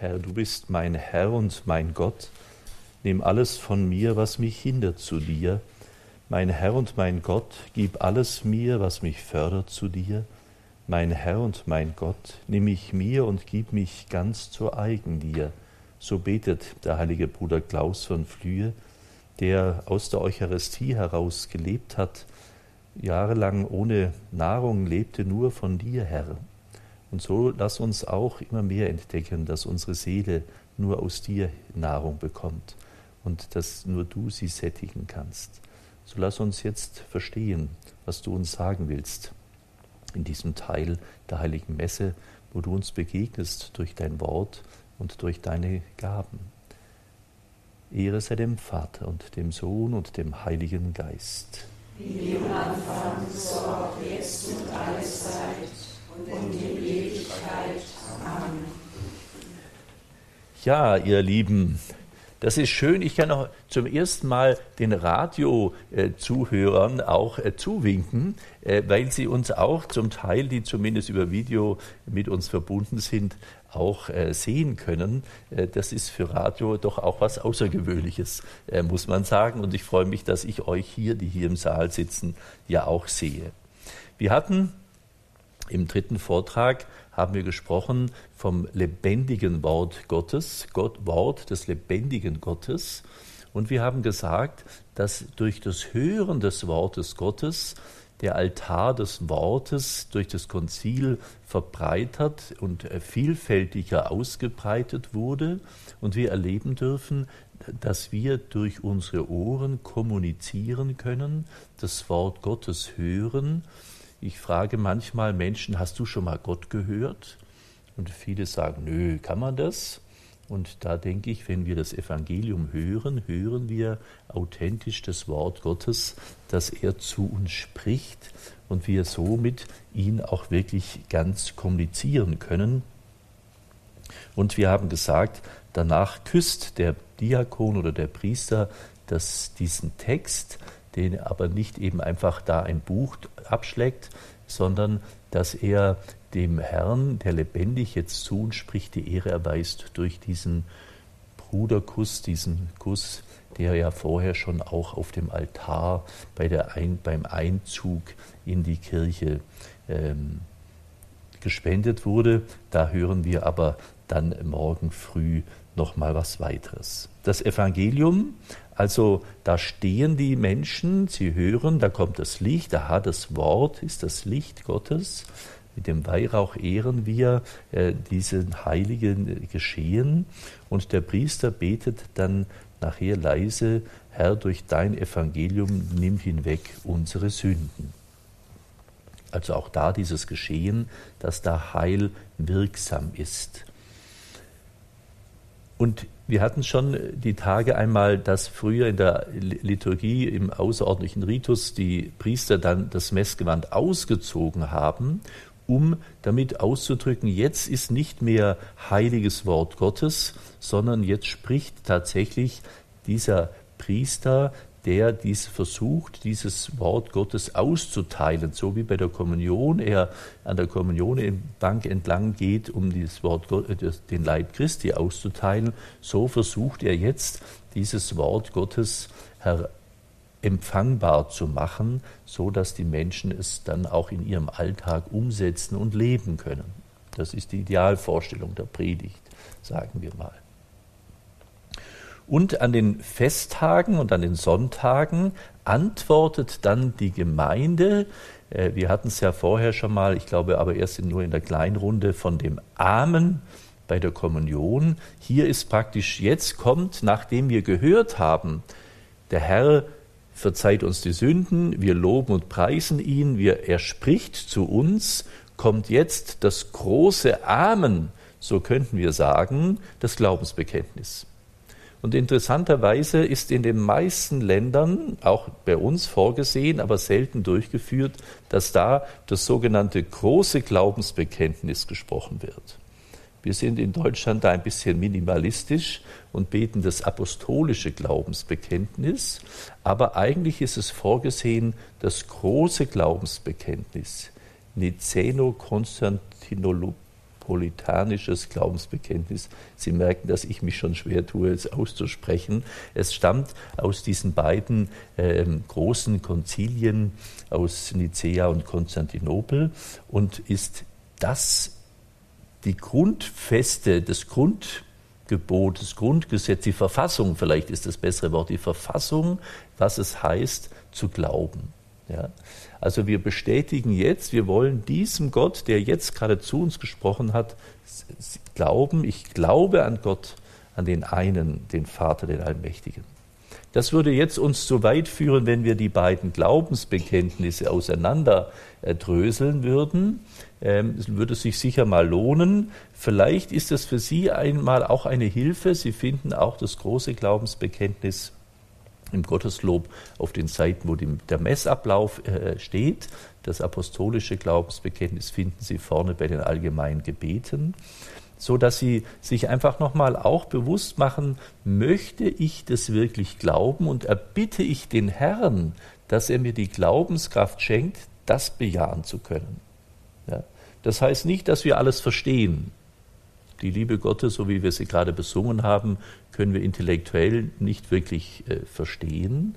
Herr, du bist mein Herr und mein Gott. Nimm alles von mir, was mich hindert zu dir. Mein Herr und mein Gott, gib alles mir, was mich fördert zu dir. Mein Herr und mein Gott, nimm mich mir und gib mich ganz zu eigen dir. So betet der heilige Bruder Klaus von Flühe, der aus der Eucharistie heraus gelebt hat, jahrelang ohne Nahrung lebte, nur von dir, Herr. Und so lass uns auch immer mehr entdecken, dass unsere Seele nur aus dir Nahrung bekommt und dass nur du sie sättigen kannst. So lass uns jetzt verstehen, was du uns sagen willst in diesem Teil der heiligen Messe, wo du uns begegnest durch dein Wort und durch deine Gaben. Ehre sei dem Vater und dem Sohn und dem Heiligen Geist. Wie im Anfang, so auch jetzt und alle Zeit und in Ewigkeit. Amen. Ja, ihr Lieben, das ist schön. Ich kann auch zum ersten Mal den Radio-Zuhörern auch äh, zuwinken, äh, weil sie uns auch zum Teil, die zumindest über Video mit uns verbunden sind, auch äh, sehen können. Das ist für Radio doch auch was Außergewöhnliches, muss man sagen. Und ich freue mich, dass ich euch hier, die hier im Saal sitzen, ja auch sehe. Wir hatten im dritten Vortrag haben wir gesprochen vom lebendigen Wort Gottes, Gott, Wort des lebendigen Gottes. Und wir haben gesagt, dass durch das Hören des Wortes Gottes der Altar des Wortes durch das Konzil verbreitert und vielfältiger ausgebreitet wurde und wir erleben dürfen, dass wir durch unsere Ohren kommunizieren können, das Wort Gottes hören ich frage manchmal Menschen, hast du schon mal Gott gehört? Und viele sagen, nö, kann man das? Und da denke ich, wenn wir das Evangelium hören, hören wir authentisch das Wort Gottes, dass er zu uns spricht und wir somit ihn auch wirklich ganz kommunizieren können. Und wir haben gesagt, danach küsst der Diakon oder der Priester das, diesen Text den aber nicht eben einfach da ein Buch abschlägt, sondern dass er dem Herrn, der lebendig jetzt zu uns spricht, die Ehre erweist durch diesen Bruderkuss, diesen Kuss, der ja vorher schon auch auf dem Altar bei der Ein, beim Einzug in die Kirche ähm, gespendet wurde. Da hören wir aber dann morgen früh noch mal was weiteres. Das Evangelium, also da stehen die Menschen, sie hören, da kommt das Licht, aha, das Wort ist das Licht Gottes. Mit dem Weihrauch ehren wir äh, diesen heiligen Geschehen und der Priester betet dann nachher leise, Herr, durch dein Evangelium nimm hinweg unsere Sünden. Also auch da dieses Geschehen, dass da Heil wirksam ist. Und wir hatten schon die Tage einmal, dass früher in der Liturgie im außerordentlichen Ritus die Priester dann das Messgewand ausgezogen haben, um damit auszudrücken, jetzt ist nicht mehr heiliges Wort Gottes, sondern jetzt spricht tatsächlich dieser Priester der dies versucht, dieses Wort Gottes auszuteilen, so wie bei der Kommunion er an der Kommunionbank entlang geht, um dieses Wort, äh, den Leib Christi auszuteilen, so versucht er jetzt, dieses Wort Gottes empfangbar zu machen, so dass die Menschen es dann auch in ihrem Alltag umsetzen und leben können. Das ist die Idealvorstellung der Predigt, sagen wir mal. Und an den Festtagen und an den Sonntagen antwortet dann die Gemeinde, äh, wir hatten es ja vorher schon mal, ich glaube aber erst nur in der Kleinrunde von dem Amen bei der Kommunion. Hier ist praktisch, jetzt kommt, nachdem wir gehört haben, der Herr verzeiht uns die Sünden, wir loben und preisen ihn, wir, er spricht zu uns, kommt jetzt das große Amen, so könnten wir sagen, das Glaubensbekenntnis. Und interessanterweise ist in den meisten Ländern, auch bei uns vorgesehen, aber selten durchgeführt, dass da das sogenannte große Glaubensbekenntnis gesprochen wird. Wir sind in Deutschland da ein bisschen minimalistisch und beten das apostolische Glaubensbekenntnis, aber eigentlich ist es vorgesehen, das große Glaubensbekenntnis, Niceno-Konstantinopol neapolitanisches Glaubensbekenntnis. Sie merken, dass ich mich schon schwer tue, es auszusprechen. Es stammt aus diesen beiden äh, großen Konzilien aus Nicea und Konstantinopel und ist das die Grundfeste, das Grundgebot, das Grundgesetz, die Verfassung, vielleicht ist das bessere Wort, die Verfassung, was es heißt zu glauben. Ja? Also wir bestätigen jetzt, wir wollen diesem Gott, der jetzt gerade zu uns gesprochen hat, glauben, ich glaube an Gott, an den einen, den Vater, den Allmächtigen. Das würde jetzt uns zu weit führen, wenn wir die beiden Glaubensbekenntnisse auseinander dröseln würden. Ähm, es würde sich sicher mal lohnen. Vielleicht ist das für Sie einmal auch eine Hilfe. Sie finden auch das große Glaubensbekenntnis im Gotteslob auf den Seiten, wo die, der Messablauf äh, steht. Das apostolische Glaubensbekenntnis finden Sie vorne bei den allgemeinen Gebeten, so dass Sie sich einfach nochmal auch bewusst machen, möchte ich das wirklich glauben und erbitte ich den Herrn, dass er mir die Glaubenskraft schenkt, das bejahen zu können. Ja? Das heißt nicht, dass wir alles verstehen. Die Liebe Gottes, so wie wir sie gerade besungen haben, können wir intellektuell nicht wirklich äh, verstehen,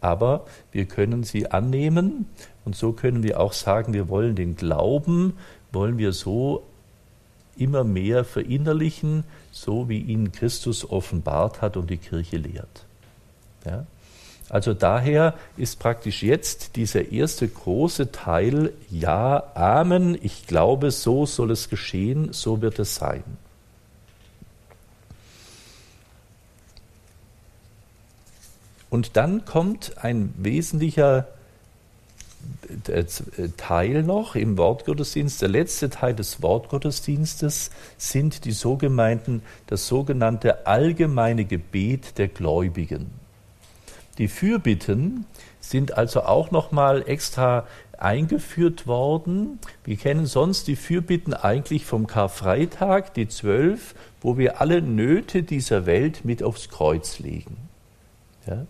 aber wir können sie annehmen und so können wir auch sagen, wir wollen den Glauben, wollen wir so immer mehr verinnerlichen, so wie ihn Christus offenbart hat und die Kirche lehrt. Ja? Also daher ist praktisch jetzt dieser erste große Teil, ja, Amen, ich glaube, so soll es geschehen, so wird es sein. Und dann kommt ein wesentlicher äh, Teil noch im Wortgottesdienst. Der letzte Teil des Wortgottesdienstes sind die sogenannten, das sogenannte allgemeine Gebet der Gläubigen. Die Fürbitten sind also auch nochmal extra eingeführt worden. Wir kennen sonst die Fürbitten eigentlich vom Karfreitag, die zwölf, wo wir alle Nöte dieser Welt mit aufs Kreuz legen. Ja?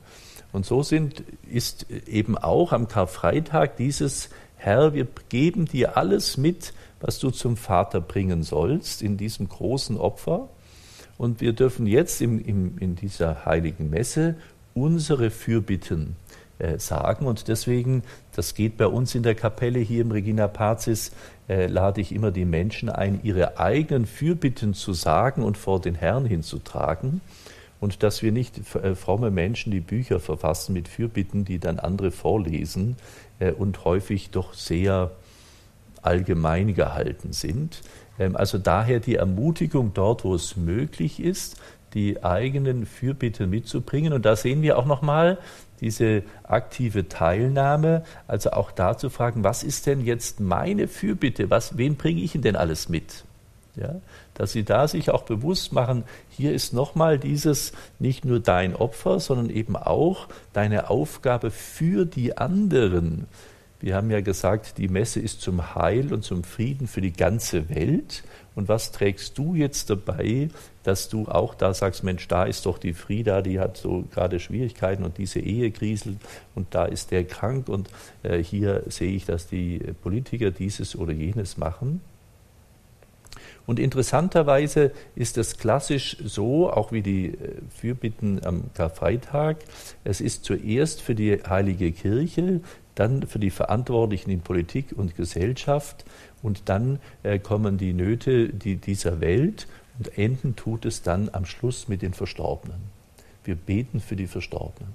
Und so sind, ist eben auch am Karfreitag dieses Herr, wir geben dir alles mit, was du zum Vater bringen sollst in diesem großen Opfer. Und wir dürfen jetzt im, im, in dieser heiligen Messe unsere Fürbitten äh, sagen. Und deswegen, das geht bei uns in der Kapelle hier im Regina Pazis, äh, lade ich immer die Menschen ein, ihre eigenen Fürbitten zu sagen und vor den Herrn hinzutragen und dass wir nicht äh, fromme Menschen die Bücher verfassen mit Fürbitten, die dann andere vorlesen äh, und häufig doch sehr allgemein gehalten sind. Ähm, also daher die Ermutigung dort, wo es möglich ist, die eigenen Fürbitten mitzubringen. Und da sehen wir auch nochmal diese aktive Teilnahme, also auch da zu fragen, was ist denn jetzt meine Fürbitte? Was, wen bringe ich denn alles mit? Ja, dass sie da sich auch bewusst machen, hier ist nochmal dieses nicht nur dein Opfer, sondern eben auch deine Aufgabe für die anderen. Wir haben ja gesagt, die Messe ist zum Heil und zum Frieden für die ganze Welt. Und was trägst du jetzt dabei, dass du auch da sagst, Mensch, da ist doch die Frieda, die hat so gerade Schwierigkeiten und diese Ehe kriselt und da ist der krank und äh, hier sehe ich, dass die Politiker dieses oder jenes machen. Und interessanterweise ist es klassisch so, auch wie die äh, Fürbitten am Karfreitag. Es ist zuerst für die Heilige Kirche, dann für die Verantwortlichen in Politik und Gesellschaft und dann äh, kommen die Nöte dieser Welt und enden tut es dann am Schluss mit den Verstorbenen. Wir beten für die Verstorbenen.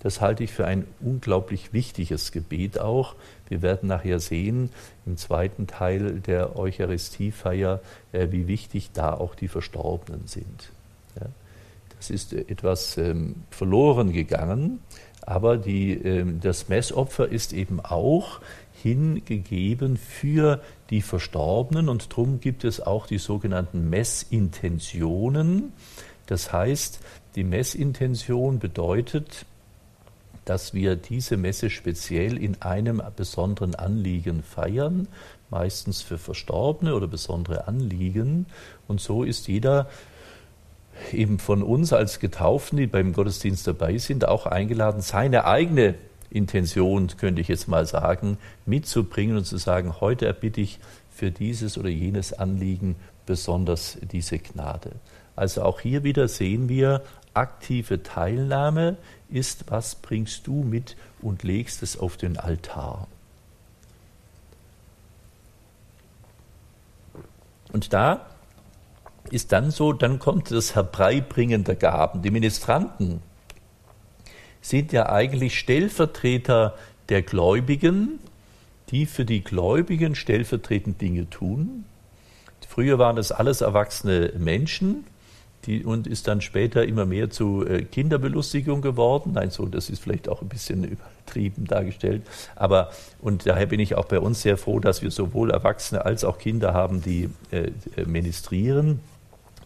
Das halte ich für ein unglaublich wichtiges Gebet auch. Wir werden nachher sehen im zweiten Teil der Eucharistiefeier, äh, wie wichtig da auch die Verstorbenen sind. Das ist etwas ähm, verloren gegangen, aber die, ähm, das Messopfer ist eben auch hingegeben für die Verstorbenen und darum gibt es auch die sogenannten Messintentionen. Das heißt, die Messintention bedeutet, dass wir diese Messe speziell in einem besonderen Anliegen feiern, meistens für Verstorbene oder besondere Anliegen. Und so ist jeder eben von uns als Getauften, die beim Gottesdienst dabei sind, auch eingeladen, seine eigene Intention, könnte ich jetzt mal sagen, mitzubringen und zu sagen, heute erbitte ich für dieses oder jenes Anliegen besonders diese Gnade. Also auch hier wieder sehen wir, aktive Teilnahme ist, was bringst du mit und legst es auf den Altar. Und da ist dann so, dann kommt das Herbeibringen der Gaben. Die Ministranten sind ja eigentlich Stellvertreter der Gläubigen, die für die Gläubigen stellvertretend Dinge tun. Früher waren das alles erwachsene Menschen, die, und ist dann später immer mehr zu äh, Kinderbelustigung geworden. Nein, so, das ist vielleicht auch ein bisschen übertrieben dargestellt. Aber, und daher bin ich auch bei uns sehr froh, dass wir sowohl Erwachsene als auch Kinder haben, die äh, äh ministrieren.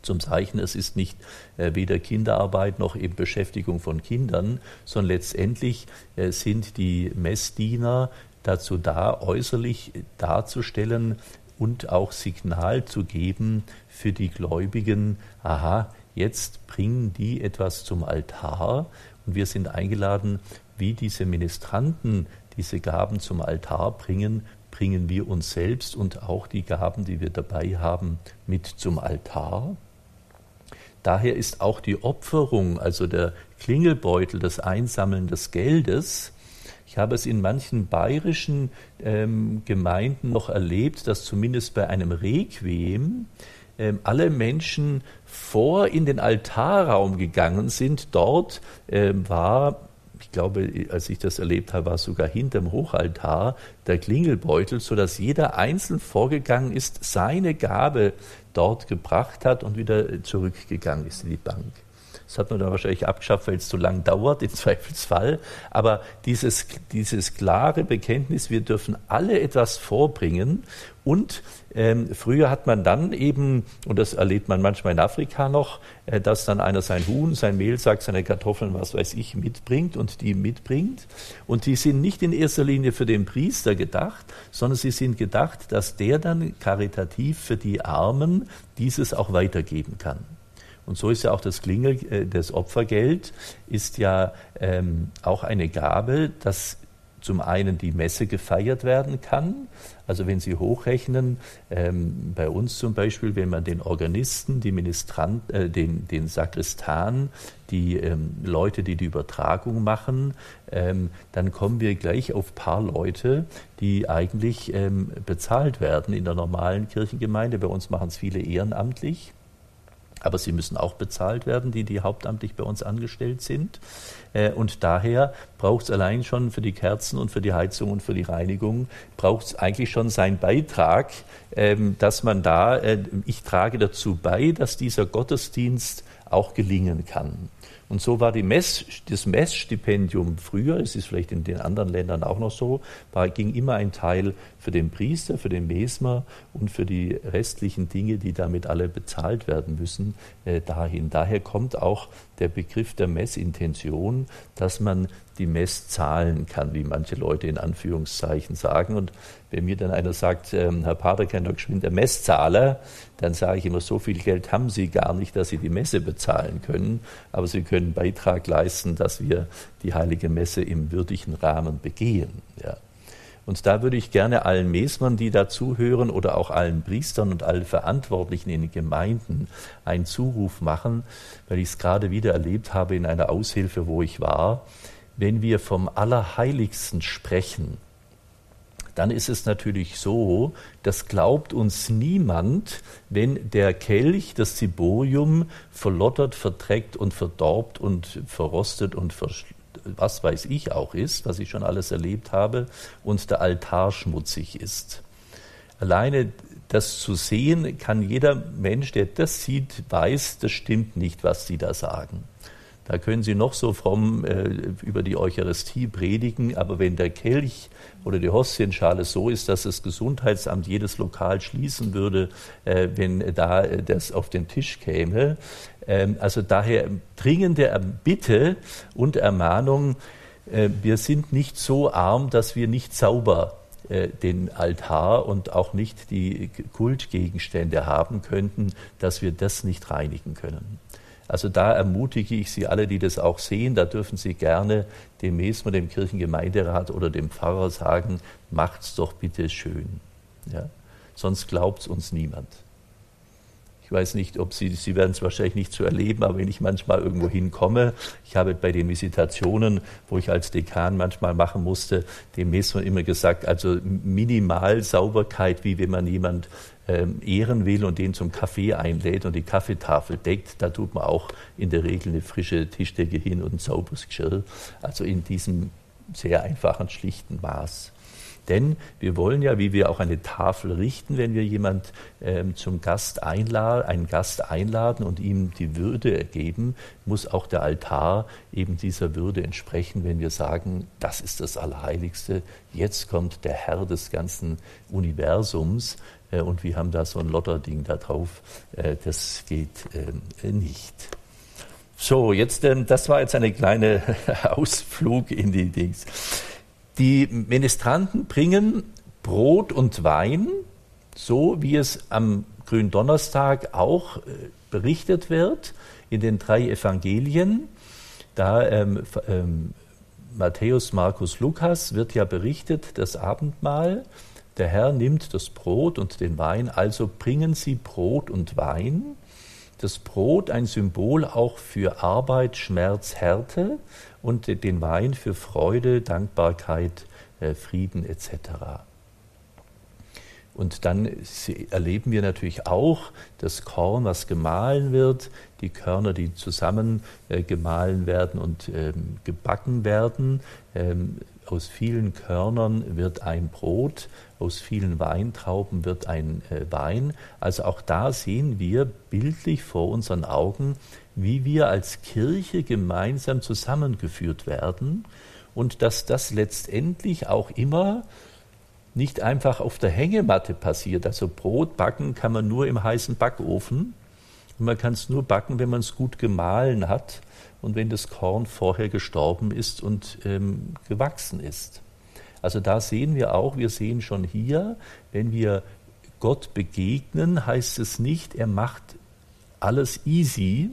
Zum Zeichen, es ist nicht äh, weder Kinderarbeit noch eben Beschäftigung von Kindern, sondern letztendlich äh, sind die Messdiener dazu da, äußerlich darzustellen, und auch Signal zu geben für die Gläubigen, aha, jetzt bringen die etwas zum Altar und wir sind eingeladen, wie diese Ministranten diese Gaben zum Altar bringen, bringen wir uns selbst und auch die Gaben, die wir dabei haben, mit zum Altar. Daher ist auch die Opferung, also der Klingelbeutel, das Einsammeln des Geldes, ich habe es in manchen bayerischen ähm, Gemeinden noch erlebt, dass zumindest bei einem Requiem ähm, alle Menschen vor in den Altarraum gegangen sind. Dort ähm, war ich glaube, als ich das erlebt habe, war sogar hinterm Hochaltar der Klingelbeutel, sodass jeder einzeln vorgegangen ist, seine Gabe dort gebracht hat und wieder zurückgegangen ist in die Bank. Das hat man dann wahrscheinlich abgeschafft, weil es zu lang dauert, im Zweifelsfall. Aber dieses, dieses klare Bekenntnis, wir dürfen alle etwas vorbringen. Und ähm, früher hat man dann eben, und das erlebt man manchmal in Afrika noch, äh, dass dann einer sein Huhn, sein Mehlsack, seine Kartoffeln, was weiß ich, mitbringt und die mitbringt. Und die sind nicht in erster Linie für den Priester gedacht, sondern sie sind gedacht, dass der dann karitativ für die Armen dieses auch weitergeben kann. Und so ist ja auch das Klingel, äh, das Opfergeld ist ja ähm, auch eine Gabe, dass zum einen die Messe gefeiert werden kann. Also wenn Sie hochrechnen, ähm, bei uns zum Beispiel, wenn man den Organisten, die Ministrant, äh, den, den Sakristan, die ähm, Leute, die die Übertragung machen, ähm, dann kommen wir gleich auf paar Leute, die eigentlich ähm, bezahlt werden in der normalen Kirchengemeinde. Bei uns machen es viele ehrenamtlich. Aber sie müssen auch bezahlt werden, die, die hauptamtlich bei uns angestellt sind. Äh, und daher braucht es allein schon für die Kerzen und für die Heizung und für die Reinigung, braucht es eigentlich schon seinen Beitrag, ähm, dass man da, äh, ich trage dazu bei, dass dieser Gottesdienst auch gelingen kann. Und so war Mess, das Messstipendium früher, es ist vielleicht in den anderen Ländern auch noch so, war, ging immer ein Teil für den Priester, für den Mesmer und für die restlichen Dinge, die damit alle bezahlt werden müssen, äh, dahin. Daher kommt auch der Begriff der Messintention, dass man die Mess zahlen kann, wie manche Leute in Anführungszeichen sagen. Und wenn mir dann einer sagt, ähm, Herr Pater, kann doch geschwind der Messzahler, dann sage ich immer, so viel Geld haben Sie gar nicht, dass Sie die Messe bezahlen können, aber Sie können Beitrag leisten, dass wir die heilige Messe im würdigen Rahmen begehen. Ja. Und da würde ich gerne allen Mesmern, die dazuhören, oder auch allen Priestern und allen Verantwortlichen in den Gemeinden einen Zuruf machen, weil ich es gerade wieder erlebt habe in einer Aushilfe, wo ich war. Wenn wir vom Allerheiligsten sprechen, dann ist es natürlich so, das glaubt uns niemand, wenn der Kelch, das Ziborium, verlottert, verdreckt und verdorbt und verrostet und was weiß ich auch ist, was ich schon alles erlebt habe, und der Altar schmutzig ist. Alleine das zu sehen, kann jeder Mensch, der das sieht, weiß, das stimmt nicht, was Sie da sagen. Da können Sie noch so fromm äh, über die Eucharistie predigen, aber wenn der Kelch oder die Hostienschale so ist, dass das Gesundheitsamt jedes Lokal schließen würde, äh, wenn da äh, das auf den Tisch käme. Ähm, also daher dringende Bitte und Ermahnung, äh, wir sind nicht so arm, dass wir nicht sauber äh, den Altar und auch nicht die Kultgegenstände haben könnten, dass wir das nicht reinigen können. Also da ermutige ich Sie alle, die das auch sehen, da dürfen Sie gerne dem Mesmer, dem Kirchengemeinderat oder dem Pfarrer sagen, macht's doch bitte schön. Ja? sonst glaubt es uns niemand. Ich weiß nicht, ob Sie, Sie werden es wahrscheinlich nicht so erleben, aber wenn ich manchmal irgendwo hinkomme, ich habe bei den Visitationen, wo ich als Dekan manchmal machen musste, dem Messer immer gesagt, also minimal Sauberkeit, wie wenn man jemand ähm, ehren will und den zum Kaffee einlädt und die Kaffeetafel deckt, da tut man auch in der Regel eine frische Tischdecke hin und ein sauberes Geschirr. Also in diesem sehr einfachen, schlichten Maß. Denn wir wollen ja, wie wir auch eine Tafel richten, wenn wir jemand ähm, zum Gast einladen, einen Gast einladen und ihm die Würde geben, muss auch der Altar eben dieser Würde entsprechen, wenn wir sagen, das ist das Allerheiligste, jetzt kommt der Herr des ganzen Universums äh, und wir haben da so ein Lotterding da drauf. Äh, das geht äh, nicht. So, jetzt, das war jetzt eine kleine Ausflug in die Dings. Die Ministranten bringen Brot und Wein, so wie es am Gründonnerstag auch berichtet wird in den drei Evangelien. Da ähm, ähm, Matthäus, Markus, Lukas wird ja berichtet, das Abendmahl. Der Herr nimmt das Brot und den Wein, also bringen Sie Brot und Wein. Das Brot ein Symbol auch für Arbeit, Schmerz, Härte und den Wein für Freude, Dankbarkeit, äh, Frieden etc. Und dann erleben wir natürlich auch das Korn, was gemahlen wird, die Körner, die zusammen äh, gemahlen werden und ähm, gebacken werden. Ähm, aus vielen Körnern wird ein Brot, aus vielen Weintrauben wird ein äh, Wein. Also auch da sehen wir bildlich vor unseren Augen, wie wir als Kirche gemeinsam zusammengeführt werden und dass das letztendlich auch immer nicht einfach auf der Hängematte passiert. Also Brot backen kann man nur im heißen Backofen und man kann es nur backen, wenn man es gut gemahlen hat und wenn das Korn vorher gestorben ist und ähm, gewachsen ist. Also da sehen wir auch, wir sehen schon hier, wenn wir Gott begegnen, heißt es nicht, er macht alles easy,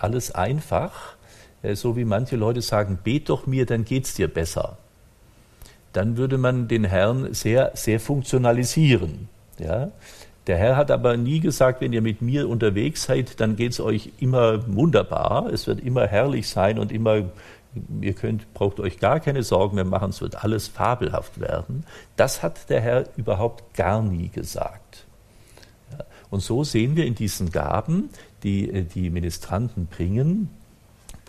alles einfach, äh, so wie manche Leute sagen, bet doch mir, dann geht's dir besser. Dann würde man den Herrn sehr, sehr funktionalisieren. Ja? Der Herr hat aber nie gesagt, wenn ihr mit mir unterwegs seid, dann geht es euch immer wunderbar, es wird immer herrlich sein und immer, ihr könnt, braucht euch gar keine Sorgen mehr machen, es wird alles fabelhaft werden. Das hat der Herr überhaupt gar nie gesagt. Und so sehen wir in diesen Gaben, die äh, die Ministranten bringen,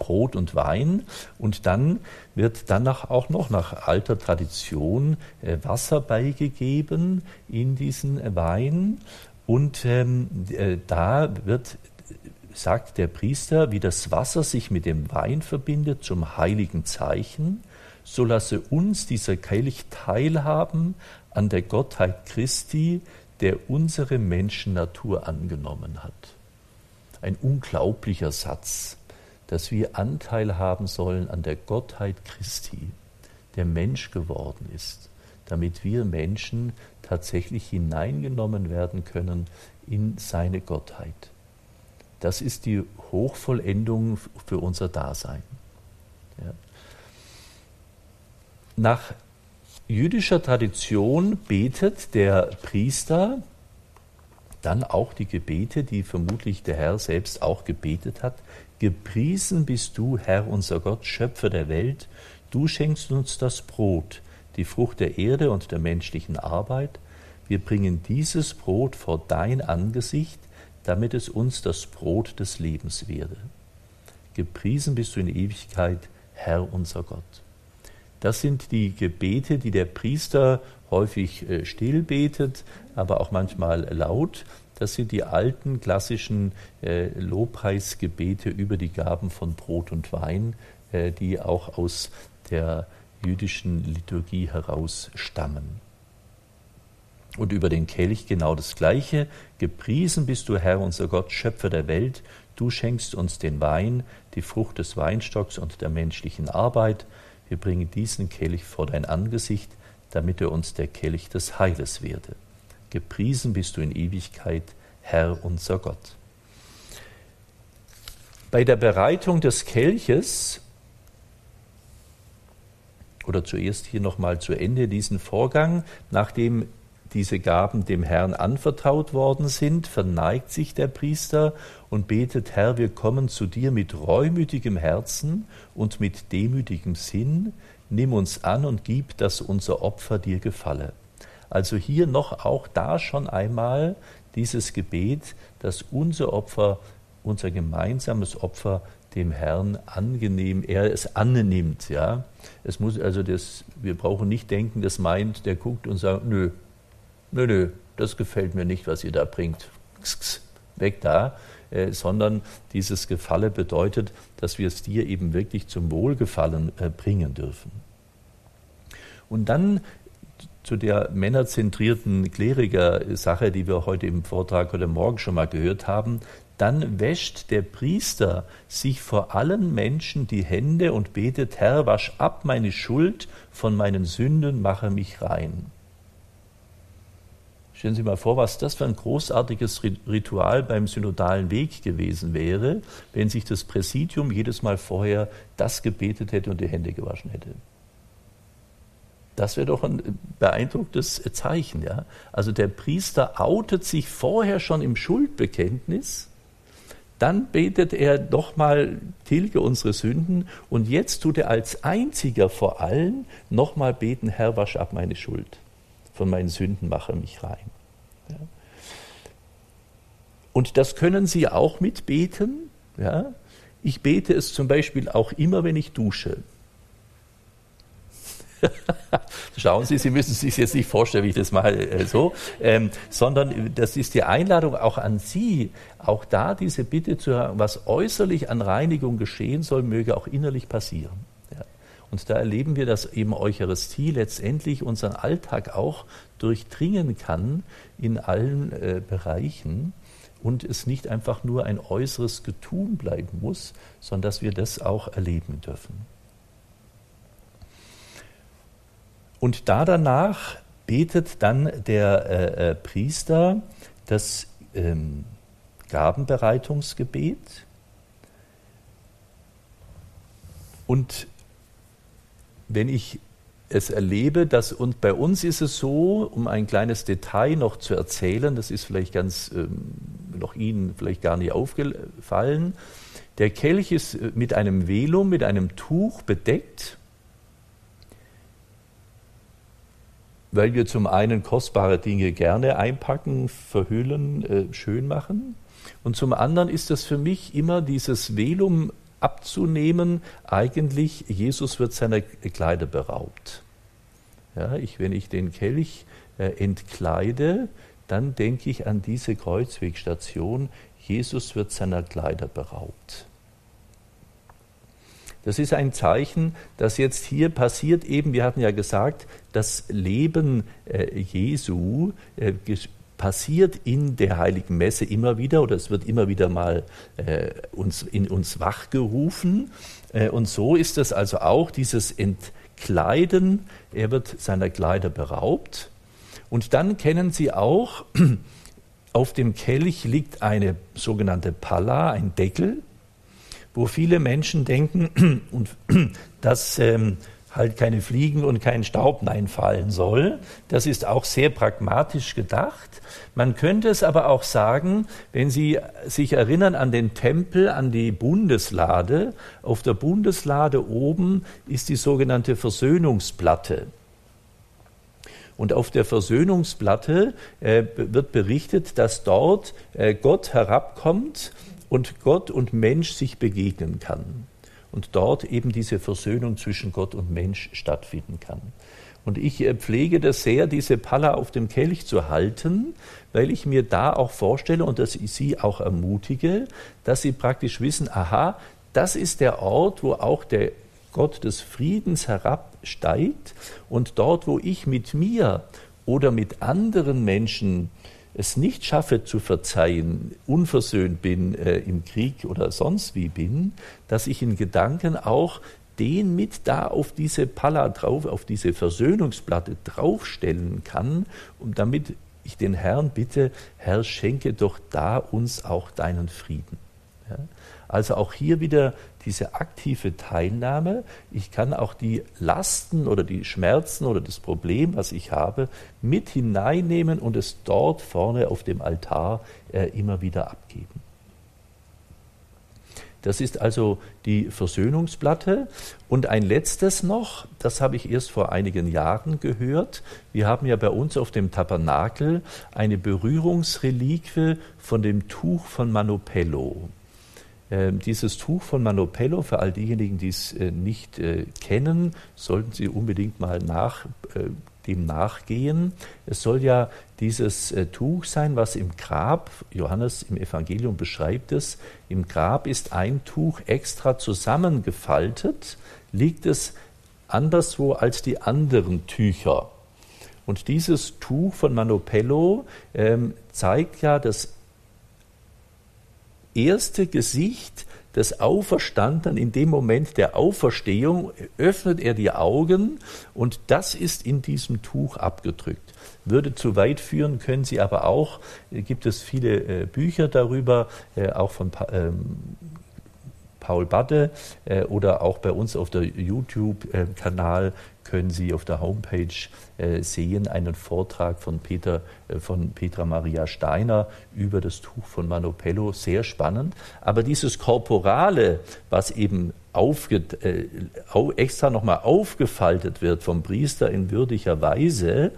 Brot und Wein. Und dann wird danach auch noch nach alter Tradition äh, Wasser beigegeben in diesen äh, Wein. Und ähm, äh, da wird, sagt der Priester, wie das Wasser sich mit dem Wein verbindet zum heiligen Zeichen, so lasse uns dieser Kelch teilhaben an der Gottheit Christi, der unsere Menschennatur angenommen hat. Ein unglaublicher Satz dass wir Anteil haben sollen an der Gottheit Christi, der Mensch geworden ist, damit wir Menschen tatsächlich hineingenommen werden können in seine Gottheit. Das ist die Hochvollendung für unser Dasein. Ja. Nach jüdischer Tradition betet der Priester dann auch die Gebete, die vermutlich der Herr selbst auch gebetet hat, Gepriesen bist du, Herr unser Gott, Schöpfer der Welt, du schenkst uns das Brot, die Frucht der Erde und der menschlichen Arbeit. Wir bringen dieses Brot vor dein Angesicht, damit es uns das Brot des Lebens werde. Gepriesen bist du in Ewigkeit, Herr unser Gott. Das sind die Gebete, die der Priester häufig äh, still betet, aber auch manchmal laut. Das sind die alten klassischen äh, Lobpreisgebete über die Gaben von Brot und Wein, äh, die auch aus der jüdischen Liturgie heraus stammen. Und über den Kelch genau das Gleiche. Gepriesen bist du, Herr, unser Gott, Schöpfer der Welt. Du schenkst uns den Wein, die Frucht des Weinstocks und der menschlichen Arbeit. Wir bringen diesen Kelch vor dein Angesicht, damit er uns der Kelch des Heiles werde. Gepriesen bist du in Ewigkeit, Herr unser Gott. Bei der Bereitung des Kelches, oder zuerst hier nochmal zu Ende diesen Vorgang, nachdem diese Gaben dem Herrn anvertraut worden sind, verneigt sich der Priester und betet, Herr, wir kommen zu dir mit reumütigem Herzen und mit demütigem Sinn, nimm uns an und gib, dass unser Opfer dir gefalle. Also hier noch auch da schon einmal dieses Gebet, dass unser Opfer, unser gemeinsames Opfer dem Herrn angenehm, er es annimmt, ja. Es muss also das, wir brauchen nicht denken, das meint, der guckt und sagt, nö, nö, nö, das gefällt mir nicht, was ihr da bringt. Weg da, äh, sondern dieses Gefalle bedeutet, dass wir es dir eben wirklich zum Wohlgefallen äh, bringen dürfen. Und dann zu der männerzentrierten Kleriker-Sache, die wir heute im Vortrag heute Morgen schon mal gehört haben, dann wäscht der Priester sich vor allen Menschen die Hände und betet, Herr, wasch ab meine Schuld von meinen Sünden, mache mich rein. Stellen Sie mal vor, was das für ein großartiges Ritual beim synodalen Weg gewesen wäre, wenn sich das Präsidium jedes Mal vorher das gebetet hätte und die Hände gewaschen hätte. Das wäre doch ein beeindruckendes Zeichen. Ja? Also der Priester outet sich vorher schon im Schuldbekenntnis, dann betet er nochmal, tilge unsere Sünden und jetzt tut er als einziger vor allen nochmal beten, Herr, wasch ab meine Schuld von meinen Sünden mache mich rein. Ja. Und das können Sie auch mitbeten. Ja. Ich bete es zum Beispiel auch immer, wenn ich dusche. Schauen Sie, Sie müssen sich jetzt nicht vorstellen, wie ich das mache, äh, so, ähm, sondern das ist die Einladung auch an Sie, auch da diese Bitte zu hören, was äußerlich an Reinigung geschehen soll, möge auch innerlich passieren. Und da erleben wir, dass eben Eucharistie letztendlich unseren Alltag auch durchdringen kann in allen äh, Bereichen und es nicht einfach nur ein äußeres Getun bleiben muss, sondern dass wir das auch erleben dürfen. Und da danach betet dann der äh, äh, Priester das ähm, Gabenbereitungsgebet und wenn ich es erlebe, dass und bei uns ist es so, um ein kleines Detail noch zu erzählen, das ist vielleicht ganz ähm, noch Ihnen vielleicht gar nicht aufgefallen. Der Kelch ist äh, mit einem Velum, mit einem Tuch bedeckt, weil wir zum einen kostbare Dinge gerne einpacken, verhüllen, äh, schön machen. Und zum anderen ist das für mich immer dieses Velum abzunehmen, eigentlich, Jesus wird seiner Kleider beraubt. Ja, ich, wenn ich den Kelch äh, entkleide, dann denke ich an diese Kreuzwegstation, Jesus wird seiner Kleider beraubt. Das ist ein Zeichen, dass jetzt hier passiert eben, wir hatten ja gesagt, das Leben äh, Jesu äh, passiert in der heiligen Messe immer wieder oder es wird immer wieder mal äh, uns, in uns wachgerufen. Äh, und so ist es also auch dieses Entkleiden. Er wird seiner Kleider beraubt. Und dann kennen Sie auch, auf dem Kelch liegt eine sogenannte Palla, ein Deckel, wo viele Menschen denken, dass ähm, halt keine Fliegen und kein Staub reinfallen soll. Das ist auch sehr pragmatisch gedacht. Man könnte es aber auch sagen, wenn Sie sich erinnern an den Tempel, an die Bundeslade. Auf der Bundeslade oben ist die sogenannte Versöhnungsplatte. Und auf der Versöhnungsplatte äh, wird berichtet, dass dort äh, Gott herabkommt und Gott und Mensch sich begegnen kann und dort eben diese Versöhnung zwischen Gott und Mensch stattfinden kann. Und ich äh, pflege das sehr, diese Palla auf dem Kelch zu halten, weil ich mir da auch vorstelle und dass ich Sie auch ermutige, dass Sie praktisch wissen, aha, das ist der Ort, wo auch der Gott des Friedens herabsteigt und dort, wo ich mit mir oder mit anderen Menschen es nicht schaffe zu verzeihen, unversöhnt bin äh, im Krieg oder sonst wie bin, dass ich in Gedanken auch den mit da auf diese Palla drauf, auf diese Versöhnungsplatte draufstellen kann, und damit ich den Herrn bitte, Herr, schenke doch da uns auch deinen Frieden. Also auch hier wieder diese aktive Teilnahme. Ich kann auch die Lasten oder die Schmerzen oder das Problem, was ich habe, mit hineinnehmen und es dort vorne auf dem Altar äh, immer wieder abgeben. Das ist also die Versöhnungsplatte. Und ein letztes noch, das habe ich erst vor einigen Jahren gehört. Wir haben ja bei uns auf dem Tabernakel eine Berührungsreliquie von dem Tuch von Manopello. Ähm, dieses Tuch von Manopello, für all diejenigen, die es äh, nicht äh, kennen, sollten Sie unbedingt mal nach, äh, dem nachgehen. Es soll ja dieses Tuch sein, was im Grab, Johannes im Evangelium beschreibt es, im Grab ist ein Tuch extra zusammengefaltet, liegt es anderswo als die anderen Tücher. Und dieses Tuch von Manopello ähm, zeigt ja das erste Gesicht des Auferstandenen in dem Moment der Auferstehung öffnet er die Augen und das ist in diesem Tuch abgedrückt. Würde zu weit führen, können Sie aber auch, gibt es viele äh, Bücher darüber, äh, auch von ähm, Paul Badde äh, oder auch bei uns auf der YouTube-Kanal können Sie auf der Homepage äh, sehen einen Vortrag von Peter äh, von Petra Maria Steiner über das Tuch von Manopello, sehr spannend. Aber dieses Korporale, was eben aufge, äh, extra nochmal aufgefaltet wird vom Priester in würdiger Weise,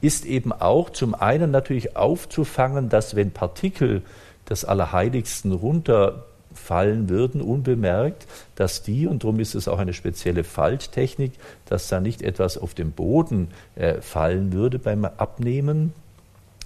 ist eben auch zum einen natürlich aufzufangen, dass wenn Partikel des Allerheiligsten runter fallen würden, unbemerkt, dass die, und darum ist es auch eine spezielle Falttechnik, dass da nicht etwas auf dem Boden äh, fallen würde beim Abnehmen,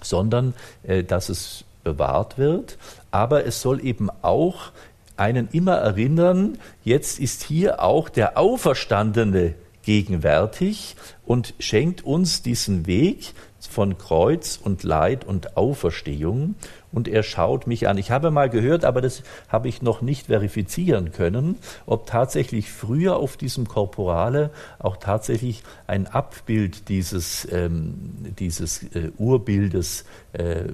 sondern äh, dass es bewahrt wird. Aber es soll eben auch einen immer erinnern, jetzt ist hier auch der Auferstandene gegenwärtig und schenkt uns diesen Weg von Kreuz und Leid und Auferstehung und er schaut mich an. Ich habe mal gehört, aber das habe ich noch nicht verifizieren können, ob tatsächlich früher auf diesem Korporale auch tatsächlich ein Abbild dieses, ähm, dieses äh, Urbildes äh,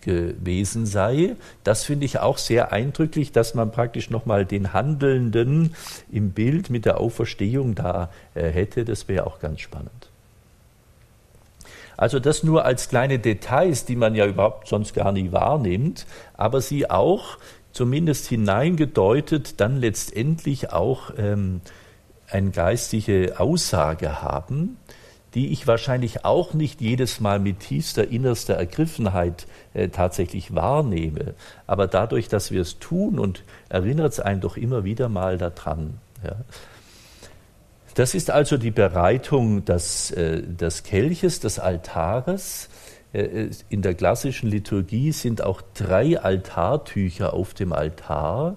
gewesen sei. Das finde ich auch sehr eindrücklich, dass man praktisch nochmal den Handelnden im Bild mit der Auferstehung da äh, hätte. Das wäre auch ganz spannend. Also das nur als kleine Details, die man ja überhaupt sonst gar nie wahrnimmt, aber sie auch zumindest hineingedeutet dann letztendlich auch ähm, eine geistige Aussage haben, die ich wahrscheinlich auch nicht jedes Mal mit tiefster innerster Ergriffenheit äh, tatsächlich wahrnehme. Aber dadurch, dass wir es tun und erinnert es einen doch immer wieder mal daran. Ja. Das ist also die Bereitung des, äh, des Kelches, des Altares. Äh, äh, in der klassischen Liturgie sind auch drei Altartücher auf dem Altar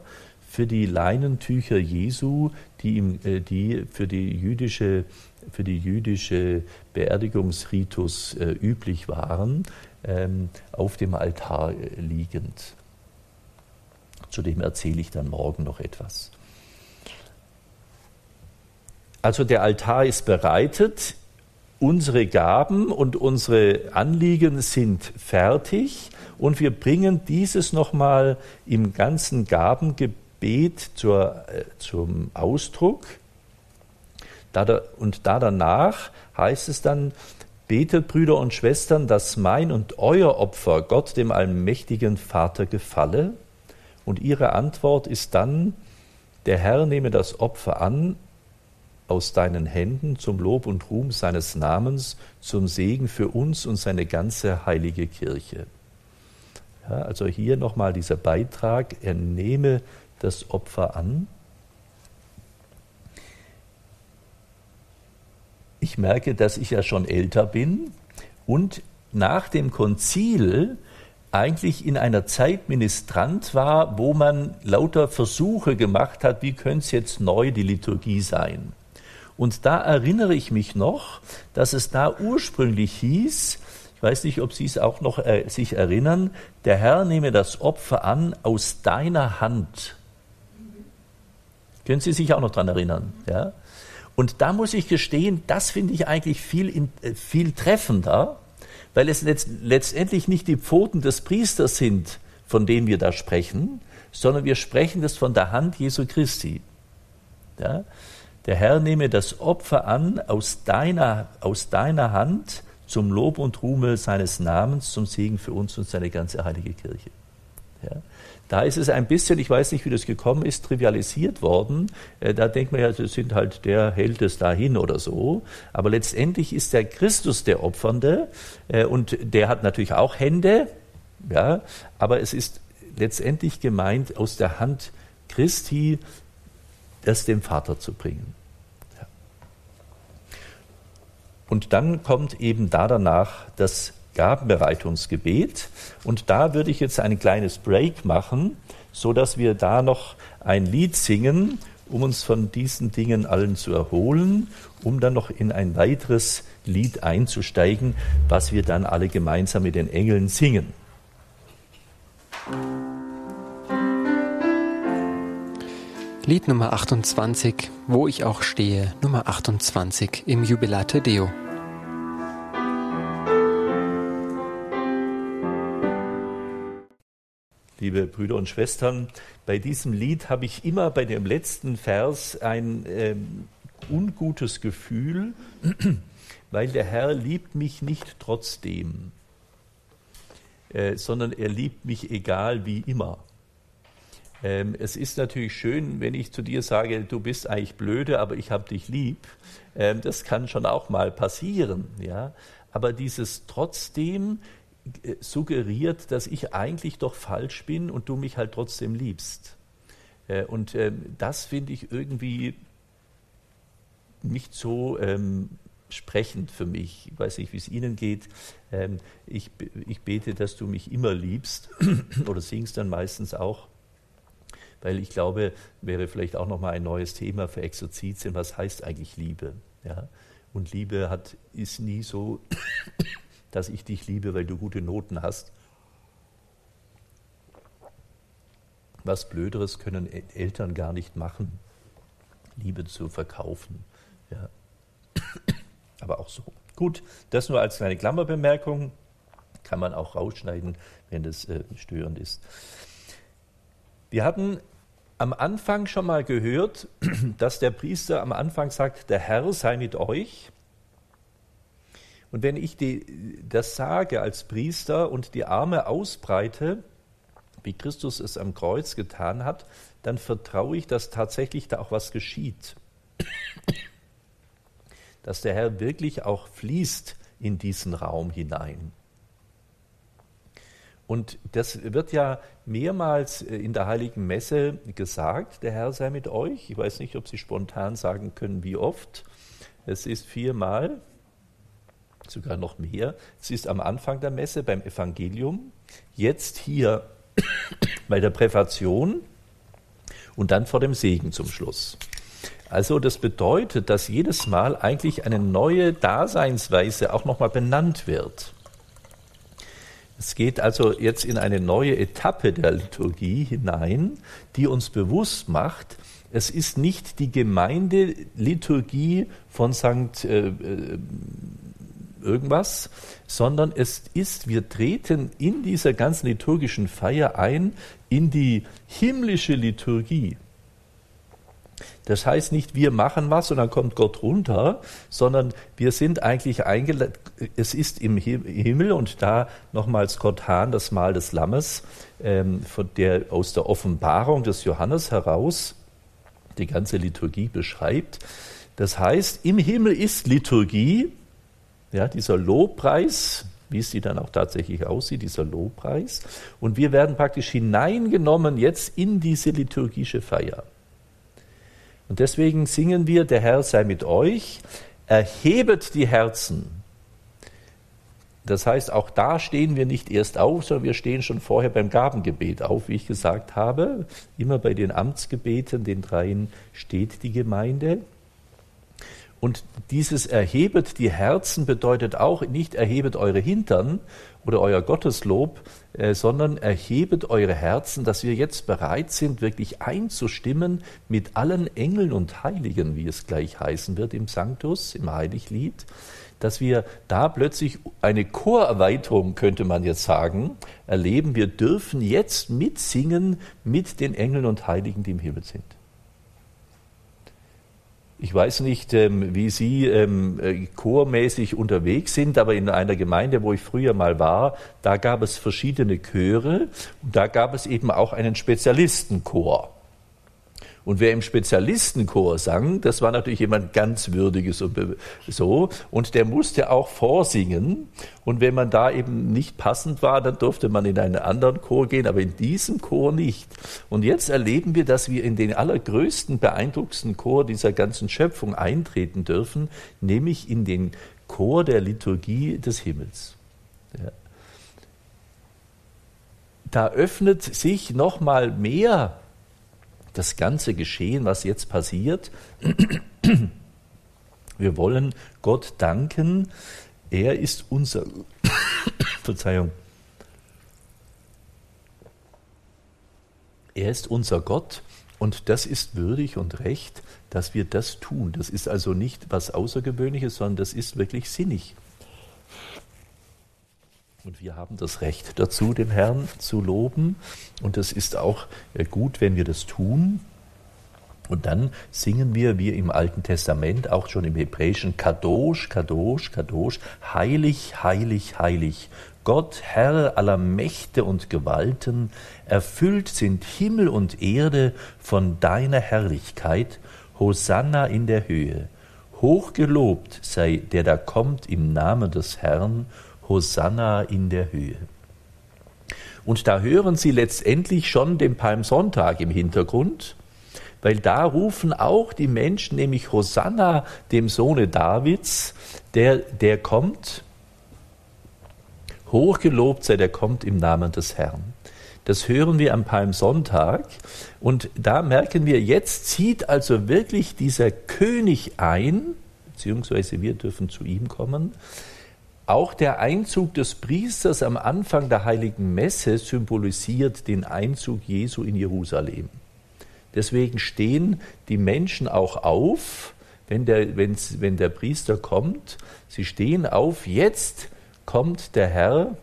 für die Leinentücher Jesu, die, im, die für, die jüdische, für die jüdische Beerdigungsritus üblich waren, ähm, auf dem Altar liegend. Zu dem erzähle ich dann morgen noch etwas. Also der Altar ist bereitet, unsere Gaben und unsere Anliegen sind fertig und wir bringen dieses nochmal im ganzen Gabengebet zur, äh, zum Ausdruck. Und da danach heißt es dann, betet Brüder und Schwestern, dass mein und euer Opfer Gott dem allmächtigen Vater gefalle. Und ihre Antwort ist dann, der Herr nehme das Opfer an aus deinen Händen zum Lob und Ruhm seines Namens, zum Segen für uns und seine ganze heilige Kirche. Ja, also hier nochmal dieser Beitrag, er nehme das Opfer an. Ich merke, dass ich ja schon älter bin und nach dem Konzil eigentlich in einer Zeit Ministrant war, wo man lauter Versuche gemacht hat, wie könnte es jetzt neu die Liturgie sein. Und da erinnere ich mich noch, dass es da ursprünglich hieß, ich weiß nicht, ob Sie es auch noch äh, sich erinnern, der Herr nehme das Opfer an aus deiner Hand. Können Sie sich auch noch daran erinnern? Ja? Und da muss ich gestehen, das finde ich eigentlich viel, äh, viel treffender, weil es letzt, letztendlich nicht die Pfoten des Priesters sind, von denen wir da sprechen, sondern wir sprechen das von der Hand Jesu Christi. Ja? Der Herr nehme das Opfer an aus deiner, aus deiner Hand zum Lob und Ruhme seines Namens, zum Segen für uns und seine ganze heilige Kirche. Ja? Da ist es ein bisschen, ich weiß nicht, wie das gekommen ist, trivialisiert worden. Äh, da denkt man ja, das sind halt, der hält es dahin oder so. Aber letztendlich ist der Christus der Opfernde äh, und der hat natürlich auch Hände, ja, aber es ist letztendlich gemeint, aus der Hand Christi das dem Vater zu bringen. Und dann kommt eben da danach das Gabenbereitungsgebet. Und da würde ich jetzt ein kleines Break machen, so dass wir da noch ein Lied singen, um uns von diesen Dingen allen zu erholen, um dann noch in ein weiteres Lied einzusteigen, was wir dann alle gemeinsam mit den Engeln singen. Lied Nummer 28, Wo ich auch stehe, Nummer 28 im Jubilate Deo. Liebe Brüder und Schwestern, bei diesem Lied habe ich immer bei dem letzten Vers ein ähm, ungutes Gefühl, weil der Herr liebt mich nicht trotzdem, äh, sondern er liebt mich egal wie immer. Ähm, es ist natürlich schön, wenn ich zu dir sage, du bist eigentlich blöde, aber ich habe dich lieb. Ähm, das kann schon auch mal passieren, ja. Aber dieses trotzdem, suggeriert, dass ich eigentlich doch falsch bin und du mich halt trotzdem liebst. Äh, und ähm, das finde ich irgendwie nicht so ähm, sprechend für mich. Ich weiß nicht, wie es Ihnen geht. Ähm, ich, ich bete, dass du mich immer liebst oder singst dann meistens auch, weil ich glaube, wäre vielleicht auch nochmal ein neues Thema für Exerzitien. Was heißt eigentlich Liebe? Ja? Und Liebe hat, ist nie so dass ich dich liebe, weil du gute Noten hast. Was Blöderes können Eltern gar nicht machen, Liebe zu verkaufen. Ja. Aber auch so. Gut, das nur als kleine Klammerbemerkung. Kann man auch rausschneiden, wenn das äh, störend ist. Wir hatten am Anfang schon mal gehört, dass der Priester am Anfang sagt, der Herr sei mit euch. Und wenn ich die, das sage als Priester und die Arme ausbreite, wie Christus es am Kreuz getan hat, dann vertraue ich, dass tatsächlich da auch was geschieht. Dass der Herr wirklich auch fließt in diesen Raum hinein. Und das wird ja mehrmals in der heiligen Messe gesagt, der Herr sei mit euch. Ich weiß nicht, ob Sie spontan sagen können, wie oft. Es ist viermal sogar noch mehr. Es ist am Anfang der Messe beim Evangelium, jetzt hier bei der Präfation und dann vor dem Segen zum Schluss. Also das bedeutet, dass jedes Mal eigentlich eine neue Daseinsweise auch nochmal benannt wird. Es geht also jetzt in eine neue Etappe der Liturgie hinein, die uns bewusst macht, es ist nicht die Gemeindeliturgie von St. Äh, äh, irgendwas, sondern es ist, wir treten in dieser ganzen liturgischen Feier ein in die himmlische Liturgie. Das heißt nicht, wir machen was und dann kommt Gott runter, sondern wir sind eigentlich eingeladen, es ist im Himmel und da nochmals Gott Hahn, das Mahl des Lammes, ähm, von der aus der Offenbarung des Johannes heraus die ganze Liturgie beschreibt. Das heißt, im Himmel ist Liturgie, ja, dieser Lobpreis, wie es die dann auch tatsächlich aussieht, dieser Lobpreis. Und wir werden praktisch hineingenommen jetzt in diese liturgische Feier. Und deswegen singen wir, der Herr sei mit euch, erhebet die Herzen. Das heißt, auch da stehen wir nicht erst auf, sondern wir stehen schon vorher beim Gabengebet auf, wie ich gesagt habe. Immer bei den Amtsgebeten, den dreien, steht die Gemeinde. Und dieses erhebet die Herzen bedeutet auch nicht erhebet eure Hintern oder euer Gotteslob, äh, sondern erhebet eure Herzen, dass wir jetzt bereit sind, wirklich einzustimmen mit allen Engeln und Heiligen, wie es gleich heißen wird im Sanctus, im Heiliglied, dass wir da plötzlich eine Chorerweiterung, könnte man jetzt sagen, erleben. Wir dürfen jetzt mitsingen mit den Engeln und Heiligen, die im Himmel sind. Ich weiß nicht, ähm, wie Sie ähm, äh, chormäßig unterwegs sind, aber in einer Gemeinde, wo ich früher mal war, da gab es verschiedene Chöre und da gab es eben auch einen Spezialistenchor. Und wer im Spezialistenchor sang, das war natürlich jemand ganz Würdiges und so. Und der musste auch vorsingen. Und wenn man da eben nicht passend war, dann durfte man in einen anderen Chor gehen, aber in diesem Chor nicht. Und jetzt erleben wir, dass wir in den allergrößten, beeindruckendsten Chor dieser ganzen Schöpfung eintreten dürfen, nämlich in den Chor der Liturgie des Himmels. Ja. Da öffnet sich noch mal mehr das ganze Geschehen, was jetzt passiert. Wir wollen Gott danken. Er ist unser, Verzeihung, er ist unser Gott und das ist würdig und recht, dass wir das tun. Das ist also nicht was Außergewöhnliches, sondern das ist wirklich sinnig. Und wir haben das Recht dazu, den Herrn zu loben. Und das ist auch äh, gut, wenn wir das tun. Und dann singen wir, wie im Alten Testament, auch schon im Hebräischen, Kadosh, Kadosh, Kadosh, heilig, heilig, heilig. Gott, Herr aller Mächte und Gewalten, erfüllt sind Himmel und Erde von deiner Herrlichkeit. Hosanna in der Höhe. Hochgelobt sei der da kommt im Namen des Herrn Hosanna in der Höhe. Und da hören Sie letztendlich schon den Palmsonntag im Hintergrund, weil da rufen auch die Menschen, nämlich Hosanna, dem Sohne Davids, der, der kommt, hochgelobt sei, der kommt im Namen des Herrn. Das hören wir am Palmsonntag und da merken wir, jetzt zieht also wirklich dieser König ein, beziehungsweise wir dürfen zu ihm kommen, auch der Einzug des Priesters am Anfang der heiligen Messe symbolisiert den Einzug Jesu in Jerusalem. Deswegen stehen die Menschen auch auf, wenn der, wenn der Priester kommt. Sie stehen auf, jetzt kommt der Herr,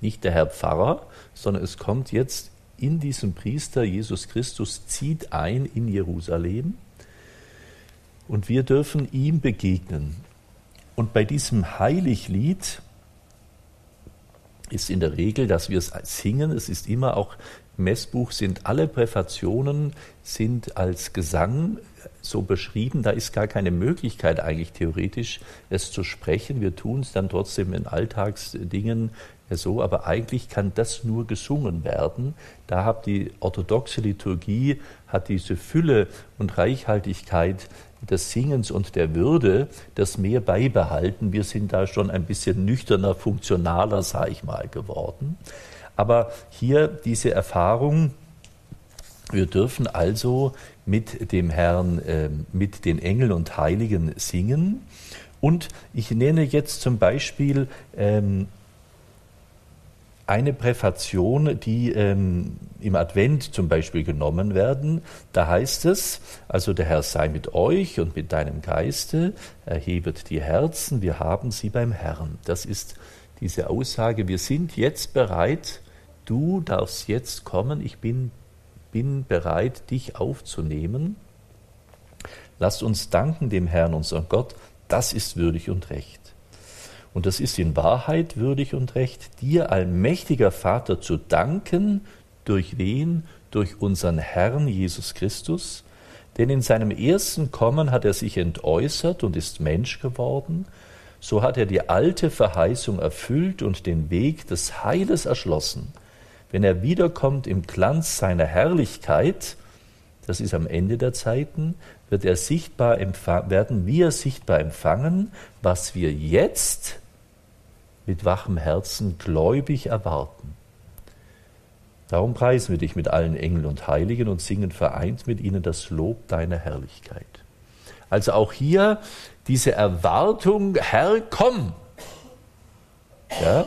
nicht der Herr Pfarrer, sondern es kommt jetzt in diesem Priester, Jesus Christus zieht ein in Jerusalem und wir dürfen ihm begegnen. Und bei diesem Heiliglied ist in der Regel, dass wir es singen. Es ist immer auch im Messbuch sind alle Präfationen sind als Gesang so beschrieben. Da ist gar keine Möglichkeit eigentlich theoretisch, es zu sprechen. Wir tun es dann trotzdem in Alltagsdingen so, aber eigentlich kann das nur gesungen werden. Da hat die orthodoxe Liturgie hat diese Fülle und Reichhaltigkeit des Singens und der Würde das mehr beibehalten. Wir sind da schon ein bisschen nüchterner, funktionaler, sage ich mal, geworden. Aber hier diese Erfahrung, wir dürfen also mit dem Herrn, äh, mit den Engeln und Heiligen singen. Und ich nenne jetzt zum Beispiel ähm, eine Präfation, die ähm, im Advent zum Beispiel genommen werden. Da heißt es, also der Herr sei mit euch und mit deinem Geiste, erhebet die Herzen, wir haben sie beim Herrn. Das ist diese Aussage, wir sind jetzt bereit, du darfst jetzt kommen, ich bin, bin bereit, dich aufzunehmen. Lasst uns danken dem Herrn, unserem Gott, das ist würdig und recht. Und das ist in Wahrheit würdig und recht, dir, allmächtiger Vater, zu danken, durch wen? Durch unseren Herrn Jesus Christus. Denn in seinem ersten Kommen hat er sich entäußert und ist Mensch geworden. So hat er die alte Verheißung erfüllt und den Weg des Heiles erschlossen. Wenn er wiederkommt im Glanz seiner Herrlichkeit, das ist am Ende der Zeiten, wird er sichtbar werden wir sichtbar empfangen, was wir jetzt mit wachem Herzen gläubig erwarten. Darum preisen wir dich mit allen Engeln und Heiligen und singen vereint mit ihnen das Lob deiner Herrlichkeit. Also auch hier diese Erwartung, Herr, komm. Ja,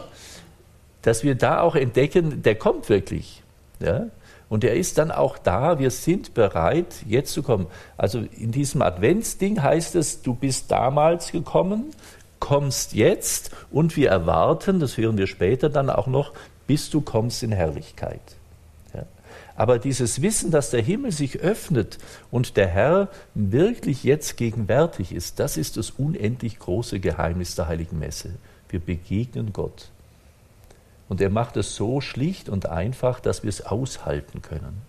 dass wir da auch entdecken, der kommt wirklich. Ja, und er ist dann auch da, wir sind bereit, jetzt zu kommen. Also in diesem Adventsding heißt es, du bist damals gekommen, kommst jetzt und wir erwarten, das hören wir später dann auch noch, bis du kommst in Herrlichkeit. Ja. Aber dieses Wissen, dass der Himmel sich öffnet und der Herr wirklich jetzt gegenwärtig ist, das ist das unendlich große Geheimnis der heiligen Messe. Wir begegnen Gott. Und er macht es so schlicht und einfach, dass wir es aushalten können.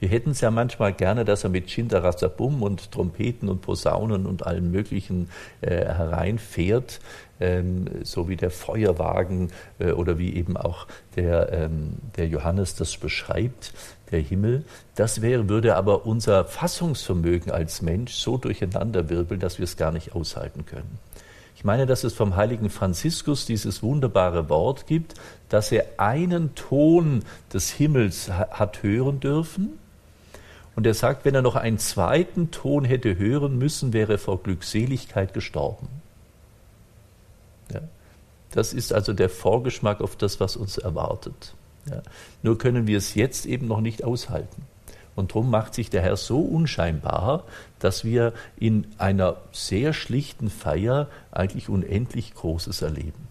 Wir hätten es ja manchmal gerne, dass er mit Schinderasabum und Trompeten und Posaunen und allem Möglichen äh, hereinfährt, ähm, so wie der Feuerwagen äh, oder wie eben auch der, ähm, der Johannes das beschreibt, der Himmel. Das wäre, würde aber unser Fassungsvermögen als Mensch so durcheinanderwirbeln, dass wir es gar nicht aushalten können. Ich meine, dass es vom heiligen Franziskus dieses wunderbare Wort gibt, dass er einen Ton des Himmels hat hören dürfen. Und er sagt, wenn er noch einen zweiten Ton hätte hören müssen, wäre er vor Glückseligkeit gestorben. Ja. Das ist also der Vorgeschmack auf das, was uns erwartet. Ja. Nur können wir es jetzt eben noch nicht aushalten. Und darum macht sich der Herr so unscheinbar, dass wir in einer sehr schlichten Feier eigentlich unendlich Großes erleben.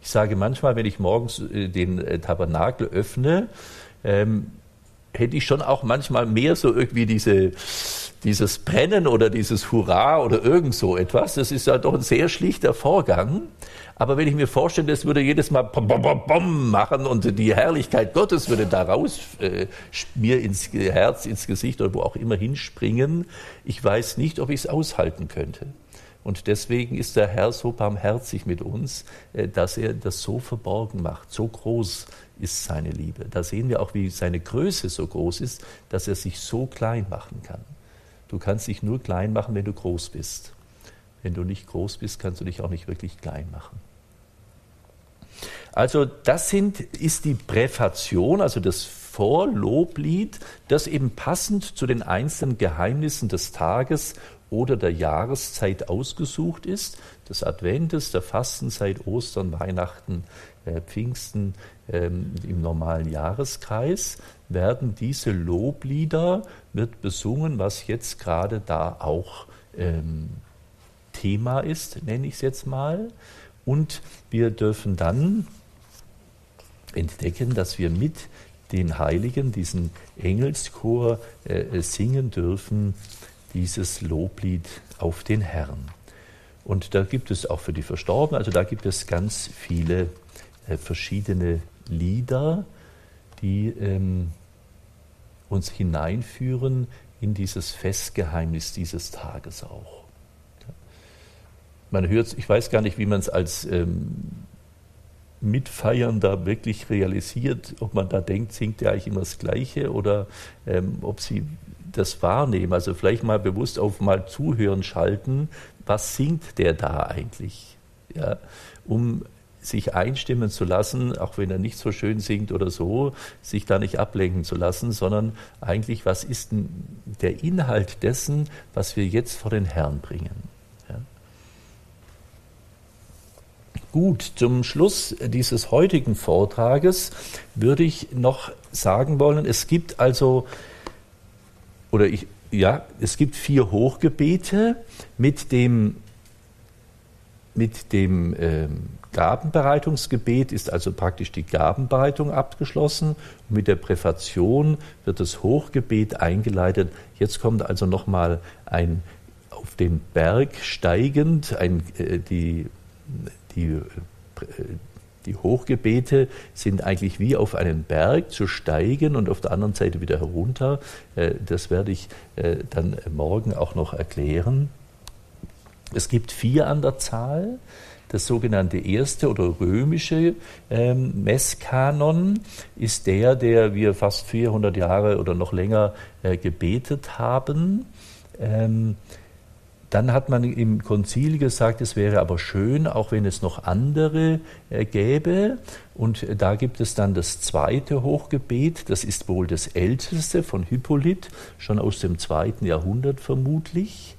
Ich sage manchmal, wenn ich morgens äh, den äh, Tabernakel öffne, ähm, hätte ich schon auch manchmal mehr so irgendwie diese, dieses Brennen oder dieses Hurra oder irgend so etwas. Das ist ja doch ein sehr schlichter Vorgang. Aber wenn ich mir vorstelle, das würde jedes Mal bom, bom, bom, bom machen und die Herrlichkeit Gottes würde daraus äh, mir ins Herz, ins Gesicht oder wo auch immer hinspringen, ich weiß nicht, ob ich es aushalten könnte. Und deswegen ist der Herr so barmherzig mit uns, äh, dass er das so verborgen macht. So groß ist seine Liebe. Da sehen wir auch, wie seine Größe so groß ist, dass er sich so klein machen kann. Du kannst dich nur klein machen, wenn du groß bist. Wenn du nicht groß bist, kannst du dich auch nicht wirklich klein machen. Also das sind, ist die Präfation, also das Vorloblied, das eben passend zu den einzelnen Geheimnissen des Tages oder der Jahreszeit ausgesucht ist, des Adventes, der Fastenzeit, Ostern, Weihnachten, Pfingsten ähm, im normalen Jahreskreis, werden diese Loblieder, wird besungen, was jetzt gerade da auch ähm, Thema ist, nenne ich es jetzt mal. Und wir dürfen dann entdecken, dass wir mit den Heiligen, diesen Engelschor, äh, singen dürfen, dieses Loblied auf den Herrn. Und da gibt es auch für die Verstorbenen, also da gibt es ganz viele äh, verschiedene Lieder, die ähm, uns hineinführen in dieses Festgeheimnis dieses Tages auch. Man hört, ich weiß gar nicht, wie man es als ähm, Mitfeiernder wirklich realisiert, ob man da denkt, singt der eigentlich immer das Gleiche oder ähm, ob sie das wahrnehmen. Also vielleicht mal bewusst auf mal zuhören schalten, was singt der da eigentlich? Ja, um sich einstimmen zu lassen, auch wenn er nicht so schön singt oder so, sich da nicht ablenken zu lassen, sondern eigentlich, was ist denn der Inhalt dessen, was wir jetzt vor den Herrn bringen? Gut, zum Schluss dieses heutigen Vortrages würde ich noch sagen wollen, es gibt also, oder ich, ja, es gibt vier Hochgebete mit dem, mit dem ähm, Gabenbereitungsgebet ist also praktisch die Gabenbereitung abgeschlossen. Und mit der Präfation wird das Hochgebet eingeleitet. Jetzt kommt also nochmal ein auf den Berg steigend, ein, äh, die die, äh, die Hochgebete sind eigentlich wie auf einen Berg zu steigen und auf der anderen Seite wieder herunter. Äh, das werde ich dann morgen auch noch erklären. Es gibt vier an der Zahl. Das sogenannte erste oder römische ähm, Messkanon ist der, der wir fast 400 Jahre oder noch länger gebetet haben. Ähm, dann hat man im Konzil gesagt, es wäre aber schön, auch wenn es noch andere äh, gäbe. Und da gibt es dann das zweite Hochgebet, das ist wohl das älteste von Hippolyt, schon aus dem zweiten Jahrhundert vermutlich.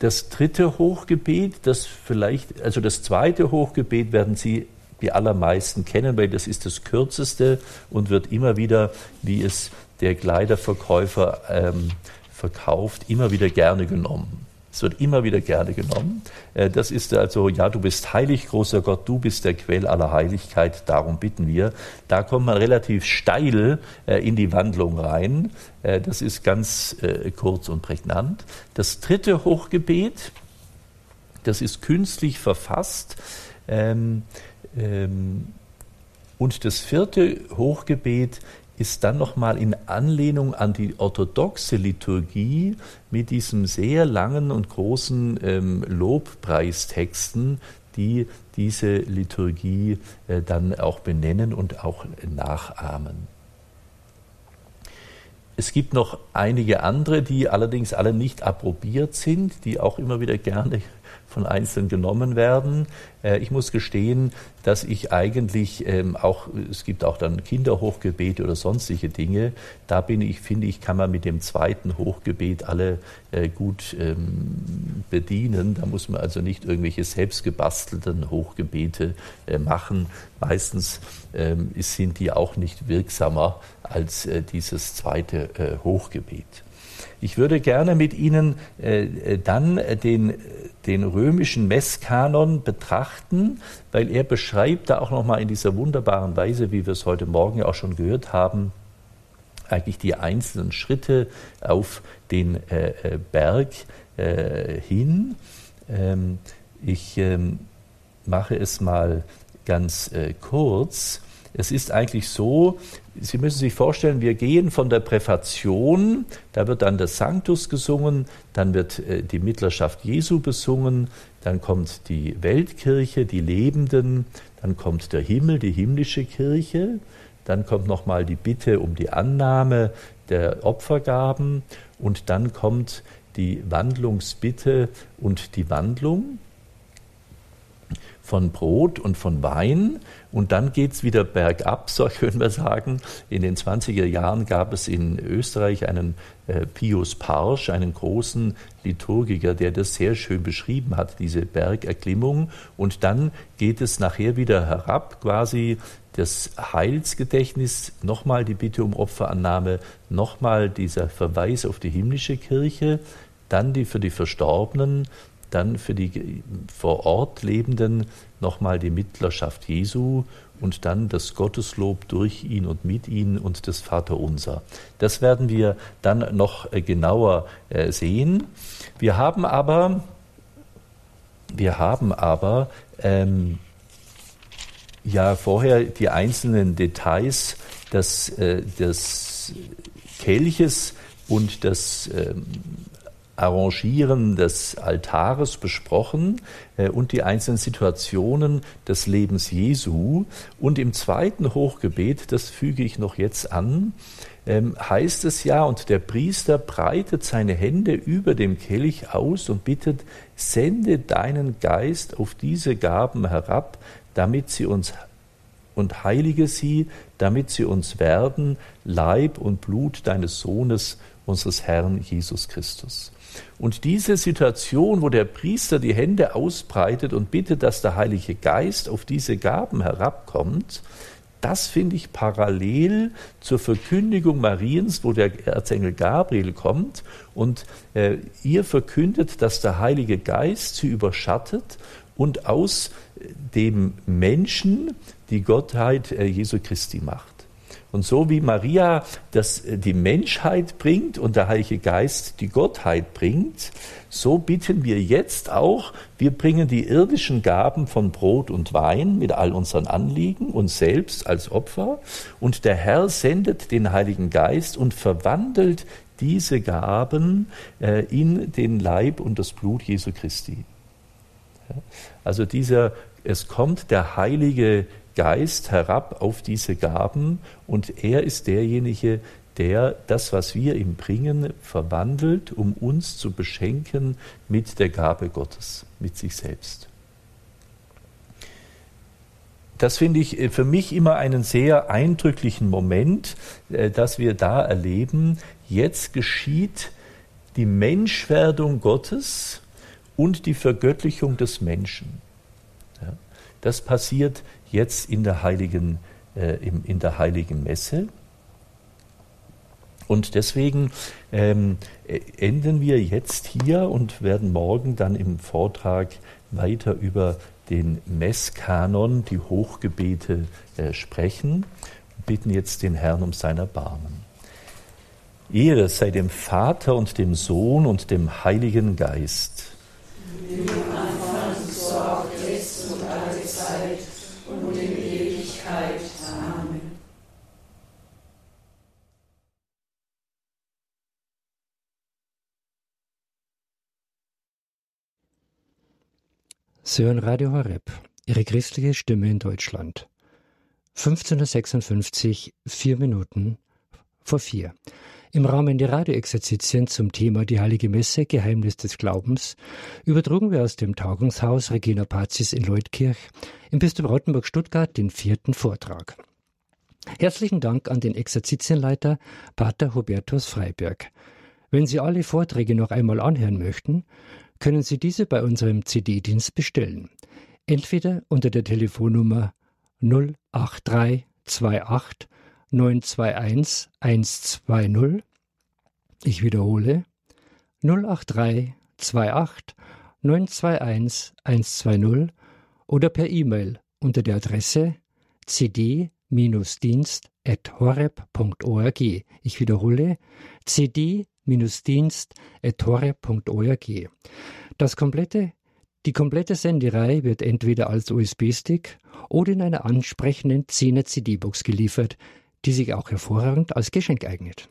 Das dritte Hochgebet, das vielleicht, also das zweite Hochgebet werden Sie die allermeisten kennen, weil das ist das kürzeste und wird immer wieder, wie es der Kleiderverkäufer ähm, verkauft, immer wieder gerne genommen. Es wird immer wieder gerne genommen. Äh, das ist also, ja, du bist heilig, großer Gott, du bist der Quell aller Heiligkeit, darum bitten wir. Da kommt man relativ steil äh, in die Wandlung rein. Äh, das ist ganz kurz und prägnant. Das dritte Hochgebet, das ist künstlich verfasst. Ähm, ähm, und das vierte Hochgebet ist dann nochmal in Anlehnung an die orthodoxe Liturgie mit diesem sehr langen und großen ähm, Lobpreistexten, die diese Liturgie äh, dann auch benennen und auch nachahmen. Es gibt noch einige andere, die allerdings alle nicht approbiert sind, die auch immer wieder gerne von Einzelnen genommen werden. Äh, ich muss gestehen, dass ich eigentlich ähm, auch, es gibt auch dann Kinderhochgebete oder sonstige Dinge, da bin ich, finde ich, kann man mit dem zweiten Hochgebet alle äh, gut ähm, bedienen. Da muss man also nicht irgendwelche selbstgebastelten Hochgebete äh, machen. Meistens ähm, sind die auch nicht wirksamer als dieses zweite Hochgebet. Ich würde gerne mit Ihnen äh, dann den, den römischen Messkanon betrachten, weil er beschreibt da auch nochmal in dieser wunderbaren Weise, wie wir es heute Morgen ja auch schon gehört haben, eigentlich die einzelnen Schritte auf den äh, äh Berg äh, hin. Ähm, ich ähm, mache es mal ganz äh, kurz. Es ist eigentlich so, Sie müssen sich vorstellen, wir gehen von der Präfation, da wird dann das Sanctus gesungen, dann wird äh, die Mittlerschaft Jesu besungen, dann kommt die Weltkirche, die Lebenden, dann kommt der Himmel, die himmlische Kirche, dann kommt nochmal die Bitte um die Annahme der Opfergaben und dann kommt die Wandlungsbitte und die Wandlung von Brot und von Wein. Und dann geht es wieder bergab, so können wir sagen. In den 20er Jahren gab es in Österreich einen äh, Pius Parsch, einen großen Liturgiker, der das sehr schön beschrieben hat, diese Bergerklimmung. Und dann geht es nachher wieder herab, quasi das Heilsgedächtnis, nochmal die Bitte um Opferannahme, nochmal dieser Verweis auf die himmlische Kirche, dann die für die Verstorbenen, dann für die vor Ort Lebenden nochmal die Mittlerschaft Jesu und dann das Gotteslob durch ihn und mit ihn und das Vaterunser. Das werden wir dann noch äh, genauer äh, sehen. Wir haben aber, wir haben aber ähm, ja vorher die einzelnen Details des, äh, des Kelches und des ähm, Arrangieren des Altares besprochen äh, und die einzelnen Situationen des Lebens Jesu. Und im zweiten Hochgebet, das füge ich noch jetzt an, ähm, heißt es ja, und der Priester breitet seine Hände über dem Kelch aus und bittet, sende deinen Geist auf diese Gaben herab, damit sie uns und heilige sie, damit sie uns werden, Leib und Blut deines Sohnes, unseres Herrn Jesus Christus. Und diese Situation, wo der Priester die Hände ausbreitet und bittet, dass der Heilige Geist auf diese Gaben herabkommt, das finde ich parallel zur Verkündigung Mariens, wo der Erzengel Gabriel kommt und äh, ihr verkündet, dass der Heilige Geist sie überschattet und aus dem Menschen die Gottheit äh, Jesu Christi macht. Und so wie Maria das, äh, die Menschheit bringt und der Heilige Geist die Gottheit bringt, so bitten wir jetzt auch, wir bringen die irdischen Gaben von Brot und Wein mit all unseren Anliegen, uns selbst als Opfer, und der Herr sendet den Heiligen Geist und verwandelt diese Gaben äh, in den Leib und das Blut Jesu Christi. Also dieser, es kommt der Heilige Geist herab auf diese Gaben und er ist derjenige, der das, was wir ihm bringen, verwandelt, um uns zu beschenken mit der Gabe Gottes, mit sich selbst. Das finde ich äh, für mich immer einen sehr eindrücklichen Moment, äh, dass wir da erleben, jetzt geschieht die Menschwerdung Gottes und die Vergöttlichung des Menschen. Das passiert jetzt in der heiligen, äh, in der heiligen Messe. Und deswegen ähm, enden wir jetzt hier und werden morgen dann im Vortrag weiter über den Messkanon, die Hochgebete äh, sprechen. Bitten jetzt den Herrn um sein Erbarmen. Ehre sei dem Vater und dem Sohn und dem Heiligen Geist. Im Anfang, so auch jetzt und alle Zeit und in Ewigkeit. Amen. Sie hören Radio Horeb, Ihre christliche Stimme in Deutschland. 1556, vier Minuten vor vier. Im Rahmen der Radioexerzitien zum Thema die Heilige Messe, Geheimnis des Glaubens, übertrugen wir aus dem Tagungshaus Regina Pazis in Leutkirch im Bistum Rottenburg-Stuttgart den vierten Vortrag. Herzlichen Dank an den Exerzitienleiter Pater Hubertus Freiberg. Wenn Sie alle Vorträge noch einmal anhören möchten, können Sie diese bei unserem CD-Dienst bestellen. Entweder unter der Telefonnummer 08328 921 120. Ich wiederhole 083 28 921 120 oder per E-Mail unter der Adresse cd-dienst.horeb.org. Ich wiederhole cd-dienst.horeb.org. Das komplette die komplette Senderei wird entweder als USB-Stick oder in einer ansprechenden 10er CD-Box geliefert, die sich auch hervorragend als Geschenk eignet.